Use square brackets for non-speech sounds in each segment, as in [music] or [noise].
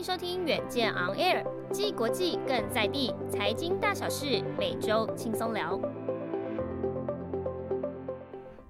迎收听远见 On Air，既国际更在地，财经大小事每周轻松聊。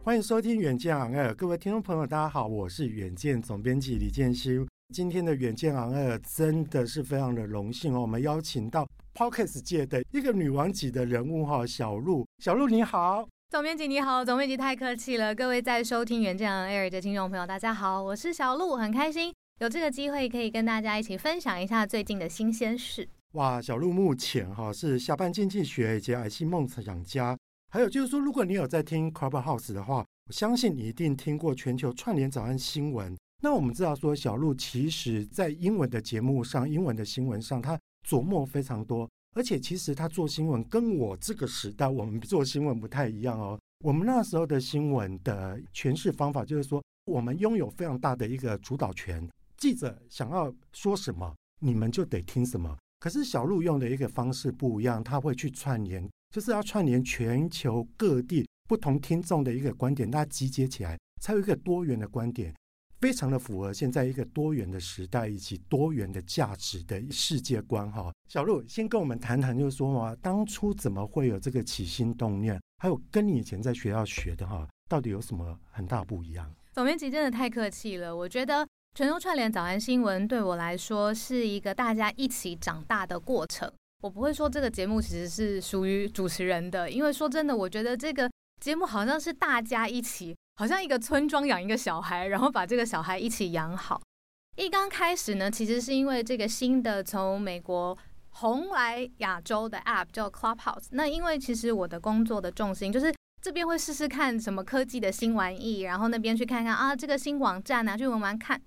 欢迎收听远见 On Air，各位听众朋友，大家好，我是远见总编辑李建熙。今天的远见 On Air 真的是非常的荣幸哦，我们邀请到 Podcast 界的一个女王级的人物哈，小鹿，小鹿你好，总编辑你好，总编辑太客气了，各位在收听远见 On Air 的听众朋友，大家好，我是小鹿，很开心有这个机会可以跟大家一起分享一下最近的新鲜事。哇，小鹿目前哈是下班经济学以及癌系梦想家，还有就是说，如果你有在听 Clubhouse 的话，我相信你一定听过全球串联早安新闻。那我们知道说，小鹿其实在英文的节目上、英文的新闻上，他琢磨非常多。而且，其实他做新闻跟我这个时代我们做新闻不太一样哦。我们那时候的新闻的诠释方法就是说，我们拥有非常大的一个主导权，记者想要说什么，你们就得听什么。可是小鹿用的一个方式不一样，他会去串联，就是要串联全球各地不同听众的一个观点，大家集结起来，才有一个多元的观点。非常的符合现在一个多元的时代以及多元的价值的世界观哈，小鹿先跟我们谈谈，就是说嘛，当初怎么会有这个起心动念，还有跟你以前在学校学的哈，到底有什么很大不一样？总编辑真的太客气了，我觉得全球串联早安新闻对我来说是一个大家一起长大的过程。我不会说这个节目其实是属于主持人的，因为说真的，我觉得这个节目好像是大家一起。好像一个村庄养一个小孩，然后把这个小孩一起养好。一刚开始呢，其实是因为这个新的从美国红来亚洲的 App 叫 Clubhouse。那因为其实我的工作的重心就是这边会试试看什么科技的新玩意，然后那边去看看啊这个新网站啊，去玩玩看。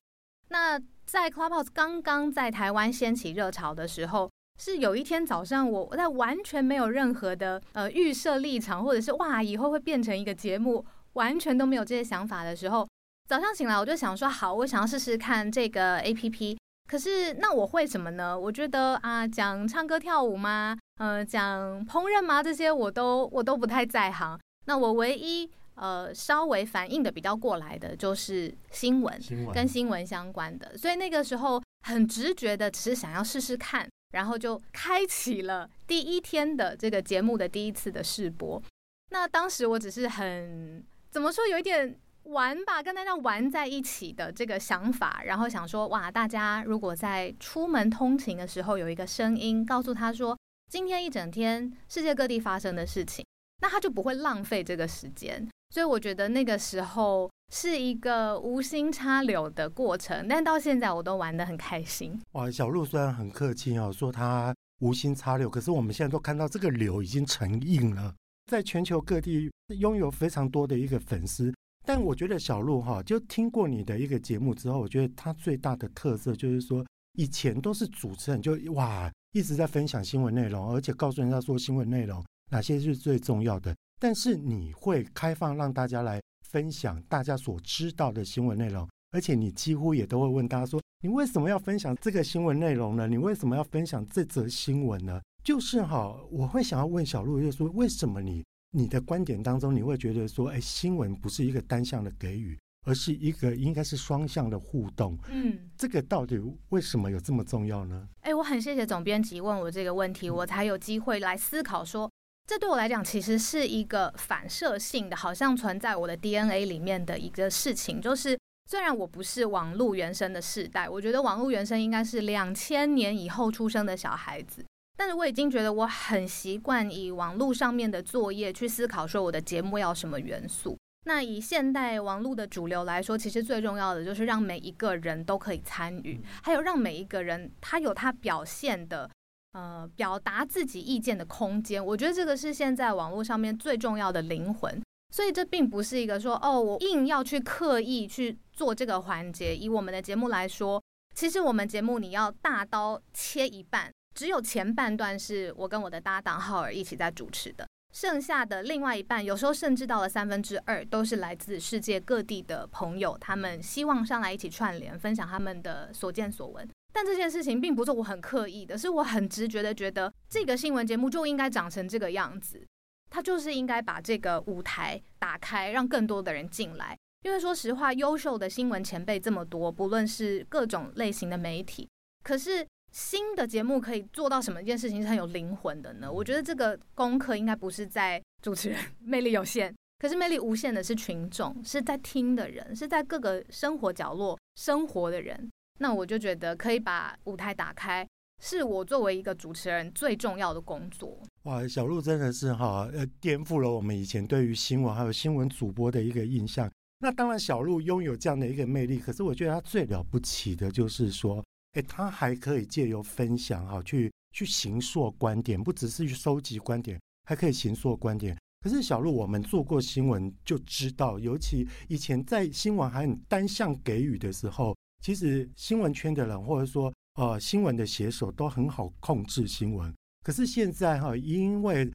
那在 Clubhouse 刚刚在台湾掀起热潮的时候，是有一天早上我在完全没有任何的呃预设立场，或者是哇以后会变成一个节目。完全都没有这些想法的时候，早上醒来我就想说，好，我想要试试看这个 APP。可是那我会什么呢？我觉得啊，讲唱歌跳舞吗？呃，讲烹饪吗？这些我都我都不太在行。那我唯一呃稍微反应的比较过来的就是新闻，跟新闻相关的。所以那个时候很直觉的，只是想要试试看，然后就开启了第一天的这个节目的第一次的试播。那当时我只是很。怎么说有一点玩吧，跟大家玩在一起的这个想法，然后想说哇，大家如果在出门通勤的时候有一个声音告诉他说，今天一整天世界各地发生的事情，那他就不会浪费这个时间。所以我觉得那个时候是一个无心插柳的过程，但到现在我都玩得很开心。哇，小鹿虽然很客气哦，说他无心插柳，可是我们现在都看到这个柳已经成印了。在全球各地拥有非常多的一个粉丝，但我觉得小鹿哈，就听过你的一个节目之后，我觉得他最大的特色就是说，以前都是主持人就哇一直在分享新闻内容，而且告诉人家说新闻内容哪些是最重要的。但是你会开放让大家来分享大家所知道的新闻内容，而且你几乎也都会问大家说，你为什么要分享这个新闻内容呢？你为什么要分享这则新闻呢？就是哈，我会想要问小鹿，就是说，为什么你你的观点当中，你会觉得说，哎，新闻不是一个单向的给予，而是一个应该是双向的互动。嗯，这个到底为什么有这么重要呢？哎，我很谢谢总编辑问我这个问题，我才有机会来思考说，这对我来讲其实是一个反射性的，好像存在我的 DNA 里面的一个事情。就是虽然我不是网络原生的世代，我觉得网络原生应该是两千年以后出生的小孩子。但是我已经觉得我很习惯以网络上面的作业去思考，说我的节目要什么元素。那以现代网络的主流来说，其实最重要的就是让每一个人都可以参与，还有让每一个人他有他表现的，呃，表达自己意见的空间。我觉得这个是现在网络上面最重要的灵魂。所以这并不是一个说哦，我硬要去刻意去做这个环节。以我们的节目来说，其实我们节目你要大刀切一半，只有前半段是我跟我的搭档浩尔一起在主持的，剩下的另外一半，有时候甚至到了三分之二，都是来自世界各地的朋友，他们希望上来一起串联，分享他们的所见所闻。但这件事情并不是我很刻意的，是我很直觉的觉得这个新闻节目就应该长成这个样子。它就是应该把这个舞台打开，让更多的人进来。因为说实话，优秀的新闻前辈这么多，不论是各种类型的媒体，可是新的节目可以做到什么一件事情是很有灵魂的呢？我觉得这个功课应该不是在主持人 [laughs] 魅力有限，可是魅力无限的是群众，是在听的人，是在各个生活角落生活的人。那我就觉得可以把舞台打开。是我作为一个主持人最重要的工作。哇，小鹿真的是哈，呃，颠覆了我们以前对于新闻还有新闻主播的一个印象。那当然，小鹿拥有这样的一个魅力，可是我觉得他最了不起的就是说，哎，他还可以借由分享哈，去去形塑观点，不只是去收集观点，还可以形塑观点。可是小鹿，我们做过新闻就知道，尤其以前在新闻还很单向给予的时候，其实新闻圈的人或者说。呃，新闻的写手都很好控制新闻，可是现在哈，因为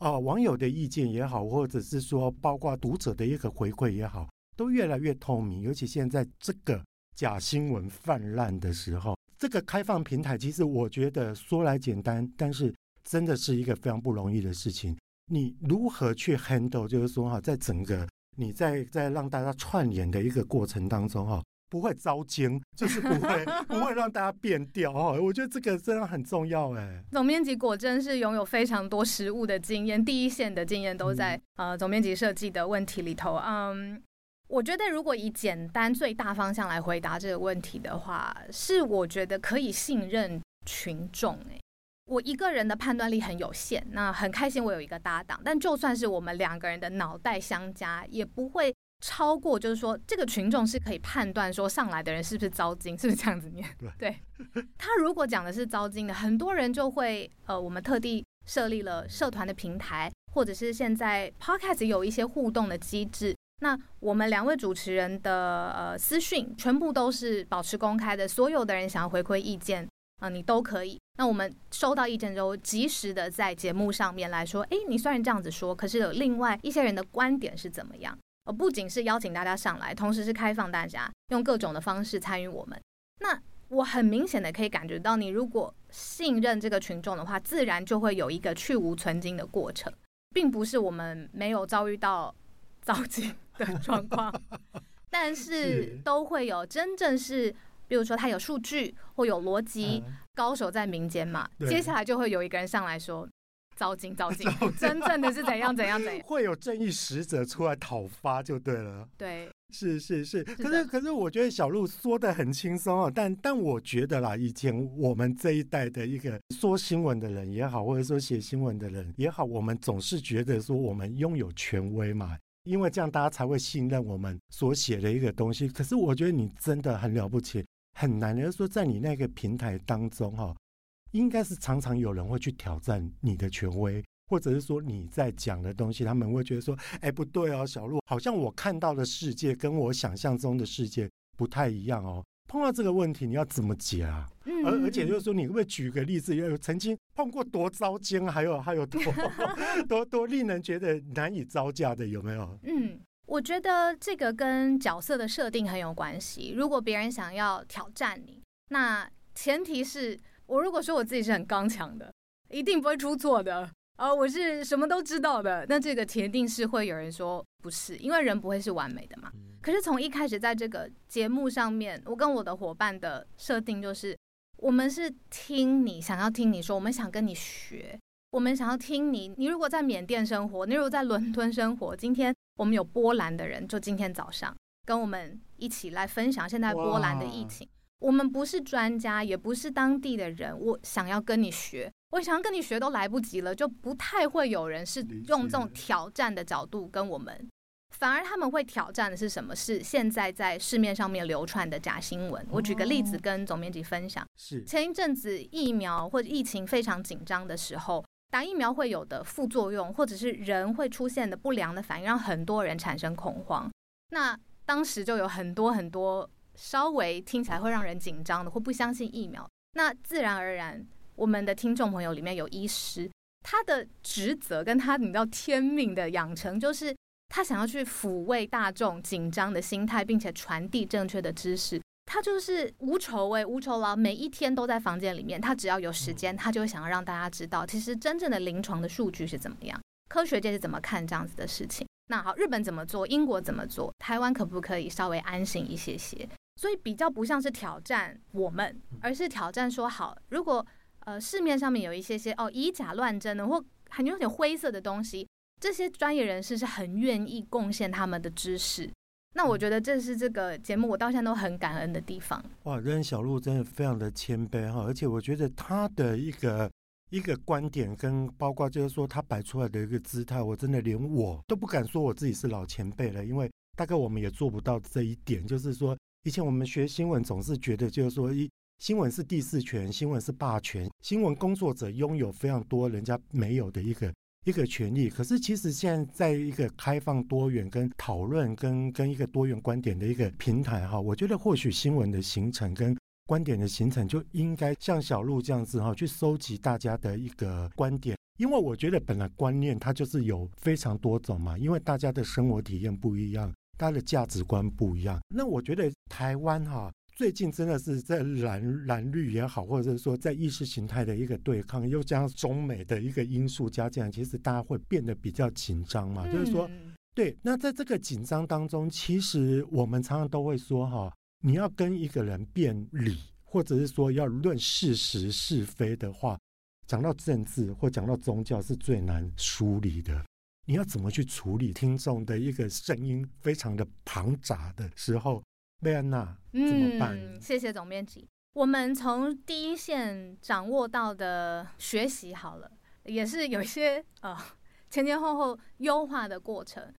呃网友的意见也好，或者是说包括读者的一个回馈也好，都越来越透明。尤其现在这个假新闻泛滥的时候，这个开放平台，其实我觉得说来简单，但是真的是一个非常不容易的事情。你如何去 handle？就是说哈，在整个你在在让大家串联的一个过程当中哈。不会遭惊，就是不会 [laughs] 不会让大家变调哦。我觉得这个真的很重要哎。总编辑果真是拥有非常多实务的经验，第一线的经验都在、嗯、呃总编辑设计的问题里头。嗯，我觉得如果以简单最大方向来回答这个问题的话，是我觉得可以信任群众哎。我一个人的判断力很有限，那很开心我有一个搭档，但就算是我们两个人的脑袋相加，也不会。超过就是说，这个群众是可以判断说上来的人是不是糟金，是不是这样子念？[laughs] 对，他如果讲的是糟金的，很多人就会呃，我们特地设立了社团的平台，或者是现在 Podcast 有一些互动的机制。那我们两位主持人的呃私讯全部都是保持公开的，所有的人想要回馈意见啊、呃，你都可以。那我们收到意见之后，及时的在节目上面来说，诶，你虽然这样子说，可是有另外一些人的观点是怎么样？而不仅是邀请大家上来，同时是开放大家用各种的方式参与我们。那我很明显的可以感觉到，你如果信任这个群众的话，自然就会有一个去无存菁的过程，并不是我们没有遭遇到 [laughs] 糟经的状况，但 [laughs] 是都会有真正是，比如说他有数据或有逻辑，高手在民间嘛，接下来就会有一个人上来说。糟心，糟心，真正的是怎样怎样怎样，会有正义使者出来讨伐就对了。对，是是是，可是可是我觉得小路说的很轻松啊，但但我觉得啦，以前我们这一代的一个说新闻的人也好，或者说写新闻的人也好，我们总是觉得说我们拥有权威嘛，因为这样大家才会信任我们所写的一个东西。可是我觉得你真的很了不起，很难的，就是说在你那个平台当中哈。应该是常常有人会去挑战你的权威，或者是说你在讲的东西，他们会觉得说：“哎，不对哦，小鹿，好像我看到的世界跟我想象中的世界不太一样哦。”碰到这个问题，你要怎么解啊？嗯，而而且就是说，你会不会举个例子，有曾经碰过多糟经，还有还有多 [laughs] 多多令人觉得难以招架的，有没有？嗯，我觉得这个跟角色的设定很有关系。如果别人想要挑战你，那前提是。我如果说我自己是很刚强的，一定不会出错的，呃，我是什么都知道的，那这个铁定是会有人说不是，因为人不会是完美的嘛。可是从一开始在这个节目上面，我跟我的伙伴的设定就是，我们是听你想要听你说，我们想跟你学，我们想要听你。你如果在缅甸生活，你如果在伦敦生活，今天我们有波兰的人，就今天早上跟我们一起来分享现在波兰的疫情。我们不是专家，也不是当地的人。我想要跟你学，我想要跟你学都来不及了，就不太会有人是用这种挑战的角度跟我们。反而他们会挑战的是什么？是现在在市面上面流传的假新闻。我举个例子跟总编辑分享：是前一阵子疫苗或者疫情非常紧张的时候，打疫苗会有的副作用，或者是人会出现的不良的反应，让很多人产生恐慌。那当时就有很多很多稍微听起来会让人紧张的，或不相信疫苗。那自然而然，我们的听众朋友里面有医师，他的职责跟他你知道天命的养成，就是他想要去抚慰大众紧张的心态，并且传递正确的知识。他就是无酬诶，无酬劳，每一天都在房间里面。他只要有时间，他就会想要让大家知道，其实真正的临床的数据是怎么样，科学界是怎么看这样子的事情。那好，日本怎么做？英国怎么做？台湾可不可以稍微安心一些些？所以比较不像是挑战我们，而是挑战说好，如果呃市面上面有一些些哦以假乱真的或很有点灰色的东西，这些专业人士是很愿意贡献他们的知识。那我觉得这是这个节目我到现在都很感恩的地方。哇，任小璐真的非常的谦卑哈，而且我觉得他的一个一个观点跟包括就是说他摆出来的一个姿态，我真的连我都不敢说我自己是老前辈了，因为大概我们也做不到这一点。就是说，以前我们学新闻总是觉得就是说，一新闻是第四权，新闻是霸权，新闻工作者拥有非常多人家没有的一个。一个权利，可是其实现在在一个开放多元跟讨论跟跟一个多元观点的一个平台哈，我觉得或许新闻的形成跟观点的形成就应该像小路这样子哈，去收集大家的一个观点，因为我觉得本来观念它就是有非常多种嘛，因为大家的生活体验不一样，大家的价值观不一样，那我觉得台湾哈。最近真的是在蓝蓝绿也好，或者是说在意识形态的一个对抗，又加上中美的一个因素加进来，其实大家会变得比较紧张嘛。嗯、就是说，对，那在这个紧张当中，其实我们常常都会说哈，你要跟一个人辩理，或者是说要论事实是非的话，讲到政治或讲到宗教是最难梳理的。你要怎么去处理听众的一个声音非常的庞杂的时候？贝安娜，怎么办？嗯，谢谢总编辑。我们从第一线掌握到的学习好了，也是有一些呃 [laughs] 前前后后优化的过程。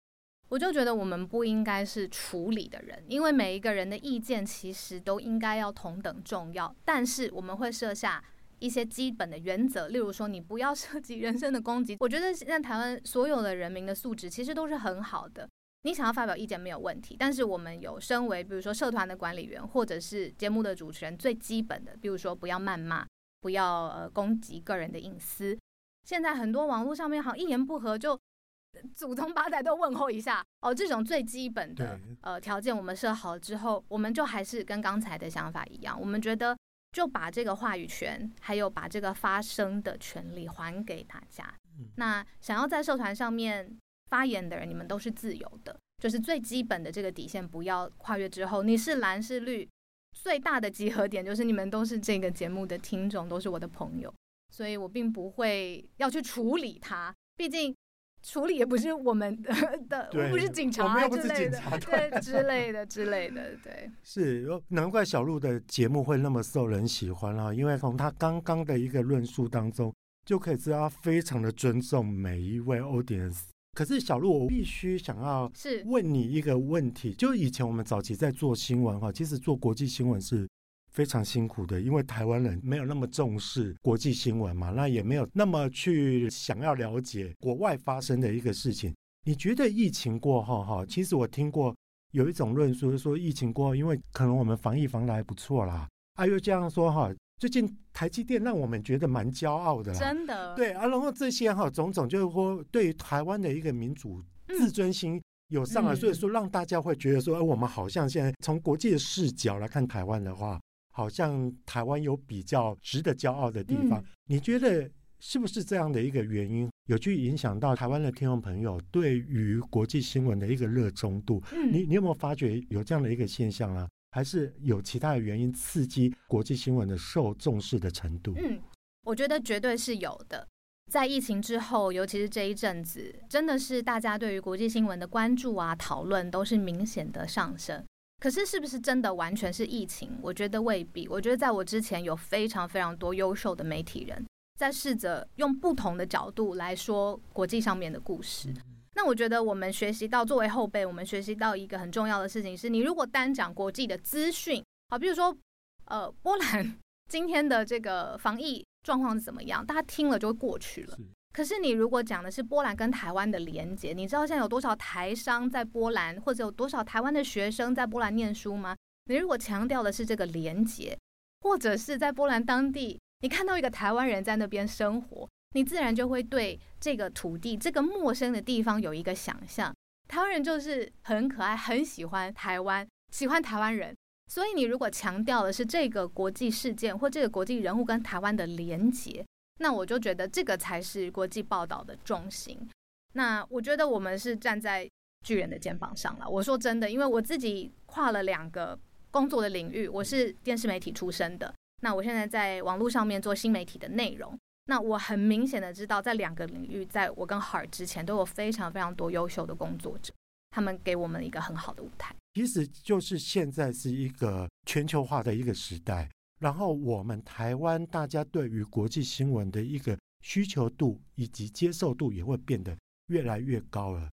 我就觉得我们不应该是处理的人，因为每一个人的意见其实都应该要同等重要。但是我们会设下一些基本的原则，例如说，你不要涉及人身的攻击。[laughs] 我觉得现在台湾所有的人民的素质其实都是很好的。你想要发表意见没有问题，但是我们有身为比如说社团的管理员或者是节目的主持人最基本的，比如说不要谩骂，不要呃攻击个人的隐私。现在很多网络上面好像一言不合就祖宗八代都问候一下哦，这种最基本的呃条件我们设好之后，我们就还是跟刚才的想法一样，我们觉得就把这个话语权还有把这个发声的权利还给大家。那想要在社团上面。发言的人，你们都是自由的，就是最基本的这个底线不要跨越之后，你是蓝是绿，最大的集合点就是你们都是这个节目的听众，都是我的朋友，所以我并不会要去处理它，毕竟处理也不是我们的，[laughs] 的我不是警察 [laughs] 之类的，对之类的之类的，对，是难怪小鹿的节目会那么受人喜欢啊，因为从他刚刚的一个论述当中就可以知道他非常的尊重每一位 audience。可是小鹿，我必须想要是问你一个问题，就以前我们早期在做新闻哈，其实做国际新闻是非常辛苦的，因为台湾人没有那么重视国际新闻嘛，那也没有那么去想要了解国外发生的一个事情。你觉得疫情过后哈，其实我听过有一种论述，就是说疫情过后，因为可能我们防疫防得还不错啦，啊又这样说哈。最近台积电让我们觉得蛮骄傲的啦，真的。对啊，然后这些哈种种就是说，对于台湾的一个民主自尊心有上来，嗯、所以说让大家会觉得说，哎，我们好像现在从国际的视角来看台湾的话，好像台湾有比较值得骄傲的地方。嗯、你觉得是不是这样的一个原因，有去影响到台湾的听众朋友对于国际新闻的一个热衷度？嗯、你你有没有发觉有这样的一个现象啊？还是有其他的原因刺激国际新闻的受重视的程度？嗯，我觉得绝对是有的。在疫情之后，尤其是这一阵子，真的是大家对于国际新闻的关注啊、讨论都是明显的上升。可是，是不是真的完全是疫情？我觉得未必。我觉得在我之前有非常非常多优秀的媒体人在试着用不同的角度来说国际上面的故事。嗯那我觉得我们学习到，作为后辈，我们学习到一个很重要的事情是，你如果单讲国际的资讯，好，比如说，呃，波兰 [laughs] 今天的这个防疫状况是怎么样，大家听了就会过去了。可是你如果讲的是波兰跟台湾的连接，你知道现在有多少台商在波兰，或者有多少台湾的学生在波兰念书吗？你如果强调的是这个连接，或者是在波兰当地，你看到一个台湾人在那边生活，你自然就会对这个土地、这个陌生的地方有一个想象。台湾人就是很可爱，很喜欢台湾，喜欢台湾人。所以你如果强调的是这个国际事件或这个国际人物跟台湾的连结，那我就觉得这个才是国际报道的重心。那我觉得我们是站在巨人的肩膀上了。我说真的，因为我自己跨了两个工作的领域，我是电视媒体出身的，那我现在在网络上面做新媒体的内容。那我很明显的知道，在两个领域，在我跟 Heart 之前，都有非常非常多优秀的工作者，他们给我们一个很好的舞台。其实就是现在是一个全球化的一个时代，然后我们台湾大家对于国际新闻的一个需求度以及接受度也会变得越来越高了。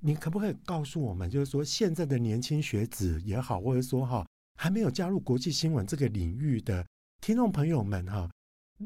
你可不可以告诉我们，就是说现在的年轻学子也好，或者说哈还没有加入国际新闻这个领域的听众朋友们哈？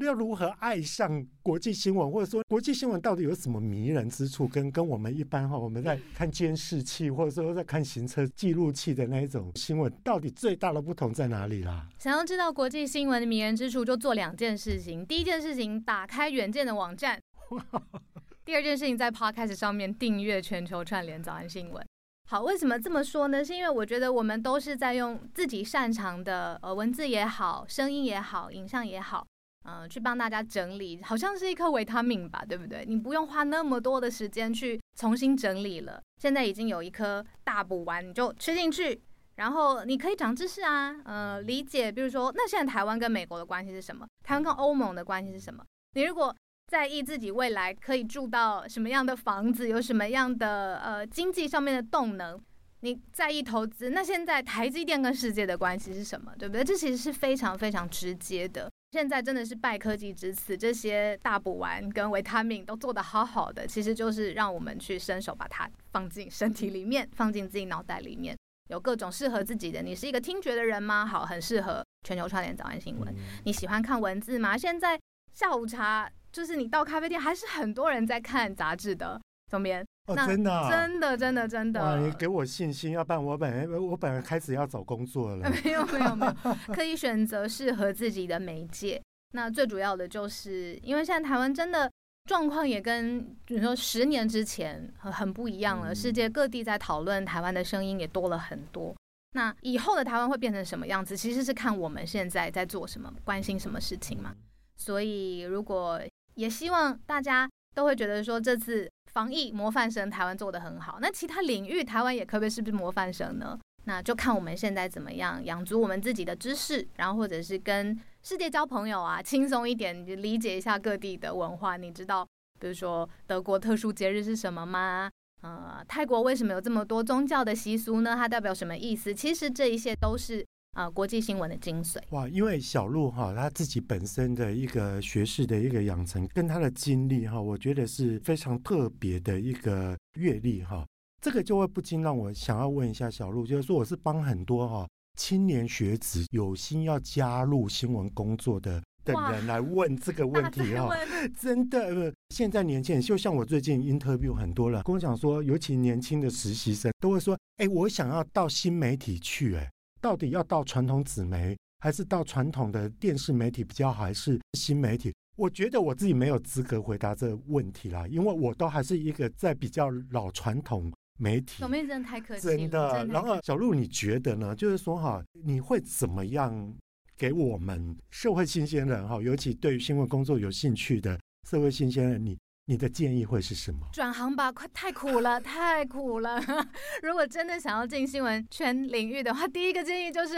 要如何爱上国际新闻，或者说国际新闻到底有什么迷人之处？跟跟我们一般哈，我们在看监视器，或者说在看行车记录器的那一种新闻，到底最大的不同在哪里啦？想要知道国际新闻的迷人之处，就做两件事情。第一件事情，打开远见的网站；[laughs] 第二件事情，在 Podcast 上面订阅全球串联早安新闻。好，为什么这么说呢？是因为我觉得我们都是在用自己擅长的呃文字也好，声音也好，影像也好。嗯、呃，去帮大家整理，好像是一颗维他命吧，对不对？你不用花那么多的时间去重新整理了。现在已经有一颗大补丸，你就吃进去，然后你可以长知识啊，呃，理解，比如说，那现在台湾跟美国的关系是什么？台湾跟欧盟的关系是什么？你如果在意自己未来可以住到什么样的房子，有什么样的呃经济上面的动能，你在意投资，那现在台积电跟世界的关系是什么？对不对？这其实是非常非常直接的。现在真的是拜科技之赐，这些大补丸跟维他命都做得好好的，其实就是让我们去伸手把它放进身体里面，放进自己脑袋里面，有各种适合自己的。你是一个听觉的人吗？好，很适合全球串联早安新闻。你喜欢看文字吗？现在下午茶就是你到咖啡店，还是很多人在看杂志的。总编。哦，真的、啊，真的，真的，真的，哇！你给我信心，要不然我本来我本来开始要找工作了。[laughs] 没有，没有，没有，可以选择适合自己的媒介。那最主要的就是，因为现在台湾真的状况也跟比如说十年之前很很不一样了。世界各地在讨论台湾的声音也多了很多。那以后的台湾会变成什么样子，其实是看我们现在在做什么，关心什么事情嘛。所以，如果也希望大家都会觉得说这次。防疫模范生，台湾做得很好。那其他领域，台湾也可不可以是不是模范生呢？那就看我们现在怎么样养足我们自己的知识，然后或者是跟世界交朋友啊，轻松一点，理解一下各地的文化。你知道，比如说德国特殊节日是什么吗？呃，泰国为什么有这么多宗教的习俗呢？它代表什么意思？其实这一些都是。啊、呃，国际新闻的精髓哇！因为小路哈，他自己本身的一个学士的一个养成，跟他的经历哈，我觉得是非常特别的一个阅历哈。这个就会不禁让我想要问一下小路，就是说我是帮很多哈青年学子有心要加入新闻工作的的人来问这个问题哈。[laughs] 真的，现在年轻人就像我最近 interview 很多人跟我讲说，尤其年轻的实习生都会说，哎，我想要到新媒体去，哎。到底要到传统纸媒，还是到传统的电视媒体比较好，还是新媒体？我觉得我自己没有资格回答这个问题啦，因为我都还是一个在比较老传统媒体。小妹真的太客气，真的。然后小路，你觉得呢？就是说哈，你会怎么样给我们社会新鲜人哈，尤其对于新闻工作有兴趣的社会新鲜人，你？你的建议会是什么？转行吧，快太苦了，太苦了。[laughs] 如果真的想要进新闻圈领域的话，第一个建议就是，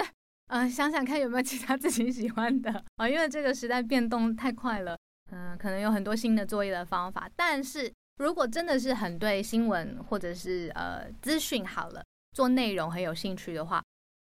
嗯、呃，想想看有没有其他自己喜欢的啊，因为这个时代变动太快了，嗯、可能有很多新的作业的方法。但是如果真的是很对新闻或者是呃资讯好了，做内容很有兴趣的话，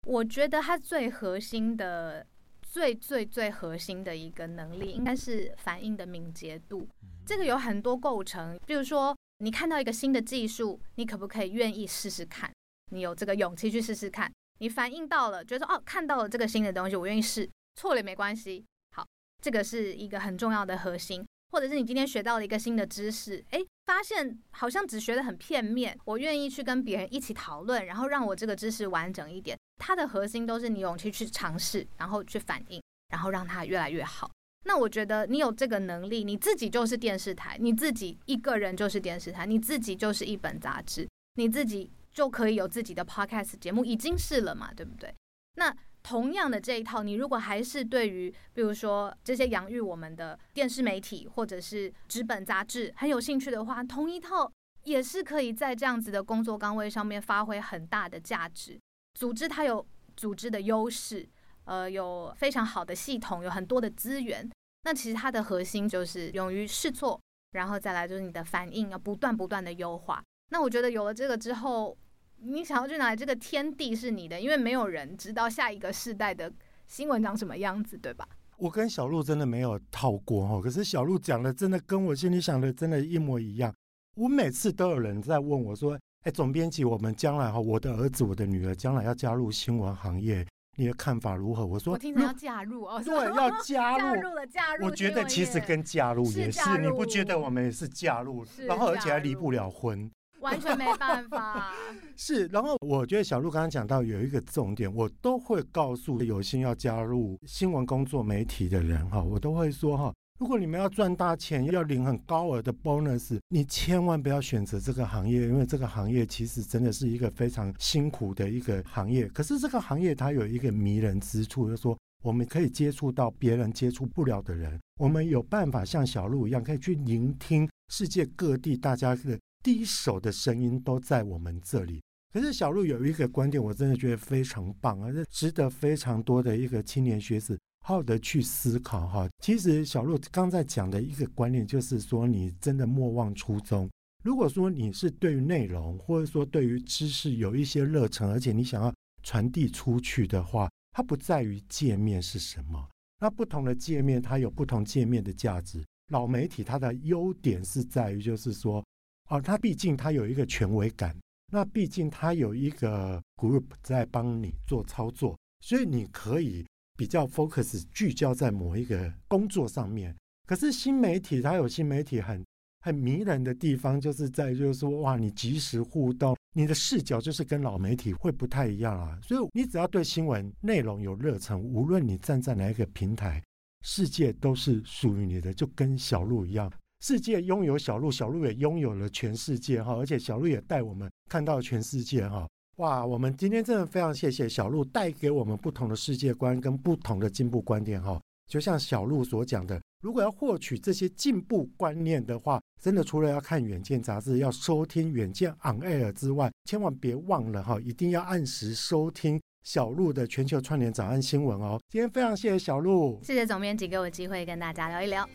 我觉得它最核心的、最最最核心的一个能力，应该是反应的敏捷度。这个有很多构成，比如说你看到一个新的技术，你可不可以愿意试试看？你有这个勇气去试试看？你反应到了，觉得说哦，看到了这个新的东西，我愿意试，错了也没关系。好，这个是一个很重要的核心。或者是你今天学到了一个新的知识，诶，发现好像只学得很片面。我愿意去跟别人一起讨论，然后让我这个知识完整一点。它的核心都是你勇气去尝试，然后去反应，然后让它越来越好。那我觉得你有这个能力，你自己就是电视台，你自己一个人就是电视台，你自己就是一本杂志，你自己就可以有自己的 podcast 节目，已经是了嘛，对不对？那。同样的这一套，你如果还是对于，比如说这些养育我们的电视媒体或者是纸本杂志很有兴趣的话，同一套也是可以在这样子的工作岗位上面发挥很大的价值。组织它有组织的优势，呃，有非常好的系统，有很多的资源。那其实它的核心就是勇于试错，然后再来就是你的反应要不断不断的优化。那我觉得有了这个之后。你想要去哪里？这个天地是你的，因为没有人知道下一个世代的新闻长什么样子，对吧？我跟小鹿真的没有套过哦，可是小鹿讲的真的跟我心里想的真的一模一样。我每次都有人在问我说：“哎，总编辑，我们将来哈，我的儿子、我的女儿将来要加入新闻行业，你的看法如何？”我说：“我听着要加入哦，对，要 [laughs] 加入，加入了，加入。我觉得其实跟加入也是，是你不觉得我们也是加入，然后而且还离不了婚。”完全没办法，[laughs] 是。然后我觉得小鹿刚刚讲到有一个重点，我都会告诉有心要加入新闻工作媒体的人哈，我都会说哈，如果你们要赚大钱，要领很高额的 bonus，你千万不要选择这个行业，因为这个行业其实真的是一个非常辛苦的一个行业。可是这个行业它有一个迷人之处，就是说我们可以接触到别人接触不了的人，我们有办法像小鹿一样，可以去聆听世界各地大家的。第一手的声音都在我们这里。可是小鹿有一个观点，我真的觉得非常棒，而且值得非常多的一个青年学子好好的去思考哈。其实小鹿刚才讲的一个观念，就是说你真的莫忘初衷。如果说你是对于内容或者说对于知识有一些热忱，而且你想要传递出去的话，它不在于界面是什么。那不同的界面，它有不同界面的价值。老媒体它的优点是在于，就是说。哦，它毕竟它有一个权威感，那毕竟它有一个 group 在帮你做操作，所以你可以比较 focus 聚焦在某一个工作上面。可是新媒体它有新媒体很很迷人的地方，就是在就是说哇，你即时互动，你的视角就是跟老媒体会不太一样啊。所以你只要对新闻内容有热忱，无论你站在哪一个平台，世界都是属于你的，就跟小鹿一样。世界拥有小鹿，小鹿也拥有了全世界哈，而且小鹿也带我们看到全世界哈。哇，我们今天真的非常谢谢小鹿带给我们不同的世界观跟不同的进步观点哈。就像小鹿所讲的，如果要获取这些进步观念的话，真的除了要看《远见》杂志，要收听《远见 On Air》之外，千万别忘了哈，一定要按时收听小鹿的全球串联早安新闻哦。今天非常谢谢小鹿，谢谢总编辑给我机会跟大家聊一聊。